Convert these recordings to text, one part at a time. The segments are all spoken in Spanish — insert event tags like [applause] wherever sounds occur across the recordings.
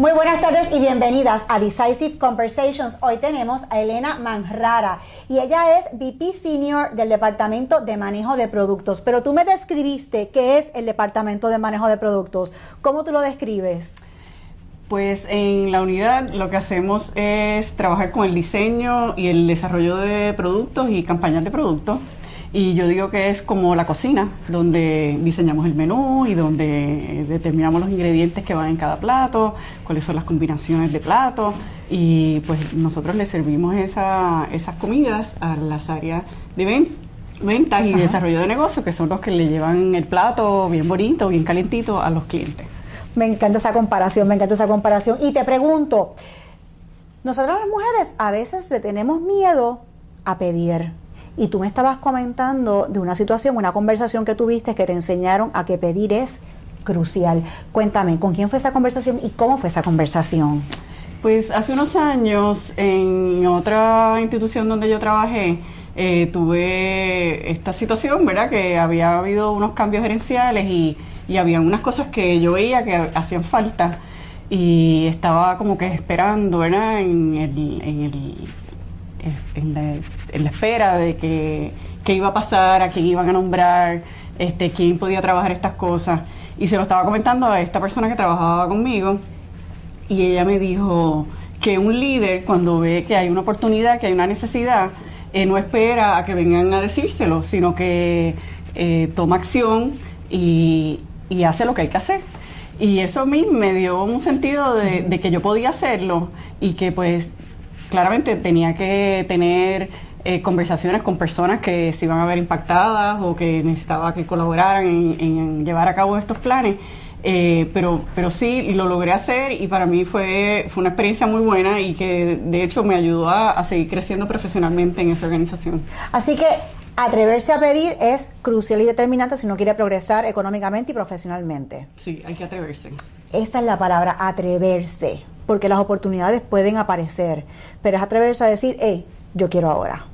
buenas tardes y bienvenidas a Decisive Conversations. Hoy tenemos a Elena Manrara y ella es VP Senior del Departamento de Manejo de Productos. Pero tú me describiste qué es el Departamento de Manejo de Productos. ¿Cómo tú lo describes? Pues en la unidad lo que hacemos es trabajar con el diseño y el desarrollo de productos y campañas de productos. Y yo digo que es como la cocina, donde diseñamos el menú y donde determinamos los ingredientes que van en cada plato, cuáles son las combinaciones de platos. Y pues nosotros le servimos esa, esas comidas a las áreas de ventas y desarrollo de negocio, que son los que le llevan el plato bien bonito, bien calentito a los clientes. Me encanta esa comparación, me encanta esa comparación. Y te pregunto, nosotros las mujeres a veces le tenemos miedo a pedir y tú me estabas comentando de una situación, una conversación que tuviste que te enseñaron a que pedir es crucial. Cuéntame, ¿con quién fue esa conversación y cómo fue esa conversación? Pues hace unos años en otra institución donde yo trabajé, eh, tuve esta situación, ¿verdad? Que había habido unos cambios gerenciales y, y había unas cosas que yo veía que hacían falta y estaba como que esperando, ¿verdad? En el, en la, espera de que, qué iba a pasar, a quién iban a nombrar, este, quién podía trabajar estas cosas. Y se lo estaba comentando a esta persona que trabajaba conmigo y ella me dijo que un líder cuando ve que hay una oportunidad, que hay una necesidad, eh, no espera a que vengan a decírselo, sino que eh, toma acción y, y, hace lo que hay que hacer. Y eso a mí me dio un sentido de, de que yo podía hacerlo y que pues claramente tenía que tener eh, conversaciones con personas que se iban a ver impactadas o que necesitaba que colaboraran en, llevar a cabo estos planes. Eh, pero, pero sí, lo logré hacer y para mí fue, fue una experiencia muy buena y que de hecho me ayudó a, a seguir creciendo profesionalmente en esa organización. Así que atreverse a pedir es crucial y determinante si uno quiere progresar económicamente y profesionalmente. Sí, hay que atreverse. Esta es la palabra, atreverse porque las oportunidades pueden aparecer, pero es atreverse a decir, hey, yo quiero ahora.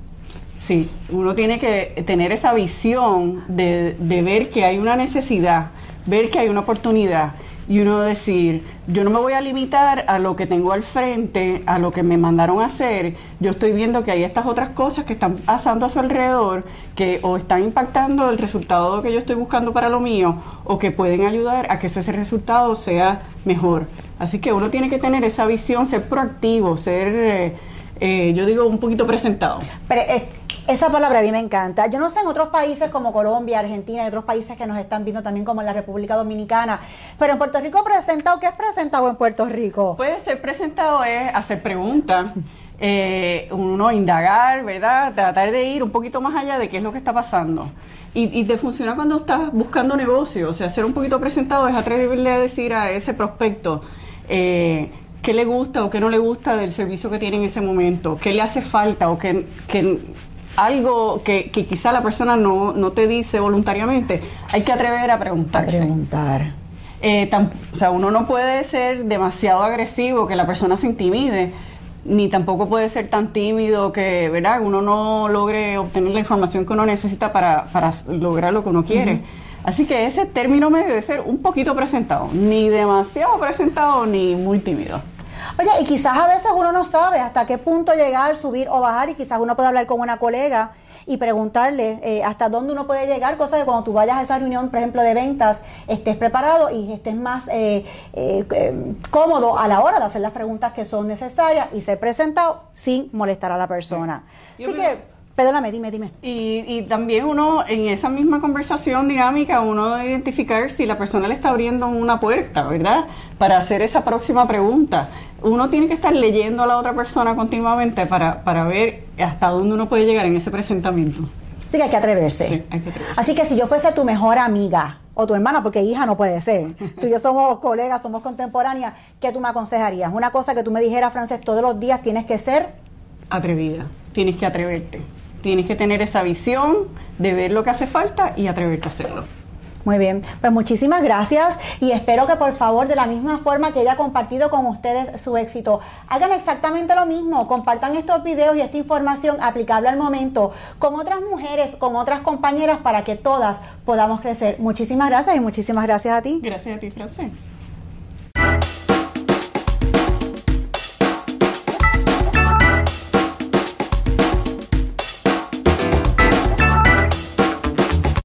Sí, uno tiene que tener esa visión de, de ver que hay una necesidad, ver que hay una oportunidad y uno decir, yo no me voy a limitar a lo que tengo al frente, a lo que me mandaron a hacer, yo estoy viendo que hay estas otras cosas que están pasando a su alrededor, que o están impactando el resultado que yo estoy buscando para lo mío, o que pueden ayudar a que ese resultado sea mejor. Así que uno tiene que tener esa visión, ser proactivo, ser, eh, eh, yo digo, un poquito presentado. Pero, esa palabra a mí me encanta. Yo no sé en otros países como Colombia, Argentina y otros países que nos están viendo también como en la República Dominicana, pero en Puerto Rico presentado, ¿qué es presentado en Puerto Rico? Puede ser presentado es hacer preguntas, eh, uno indagar, ¿verdad? Tratar de ir un poquito más allá de qué es lo que está pasando. Y, te funciona cuando estás buscando negocio, o sea, ser un poquito presentado es atreverle a decir a ese prospecto, eh, qué le gusta o qué no le gusta del servicio que tiene en ese momento, qué le hace falta o qué, que algo que, quizá la persona no, no, te dice voluntariamente, hay que atrever a preguntarse. A preguntar. Eh, o sea, uno no puede ser demasiado agresivo que la persona se intimide, ni tampoco puede ser tan tímido que, ¿verdad? Uno no logre obtener la información que uno necesita para, para lograr lo que uno quiere. Así que ese término medio debe ser un poquito presentado, ni demasiado presentado ni muy tímido. Oye, y quizás a veces uno no sabe hasta qué punto llegar, subir o bajar, y quizás uno puede hablar con una colega y preguntarle eh, hasta dónde uno puede llegar, cosa que cuando tú vayas a esa reunión, por ejemplo, de ventas, estés preparado y estés más eh, eh, cómodo a la hora de hacer las preguntas que son necesarias y ser presentado sin molestar a la persona. Así que Perdóname, dime, dime. Y, y, también uno, en esa misma conversación dinámica, uno debe identificar si la persona le está abriendo una puerta, ¿verdad? Para hacer esa próxima pregunta. Uno tiene que estar leyendo a la otra persona continuamente para, para ver hasta dónde uno puede llegar en ese presentamiento. Sí, que hay que atreverse. Sí, hay que atreverse. Así que si yo fuese tu mejor amiga o tu hermana, porque hija no puede ser, [laughs] tú y yo somos colegas, somos contemporáneas, ¿qué tú me aconsejarías? Una cosa que tú me dijeras, Frances, todos los días tienes que ser atrevida, tienes que atreverte tienes que tener esa visión de ver lo que hace falta y atreverte a hacerlo. Muy bien, pues muchísimas gracias y espero que por favor de la misma forma que ella ha compartido con ustedes su éxito, hagan exactamente lo mismo, compartan estos videos y esta información aplicable al momento con otras mujeres, con otras compañeras para que todas podamos crecer. Muchísimas gracias y muchísimas gracias a ti. Gracias a ti, Francés.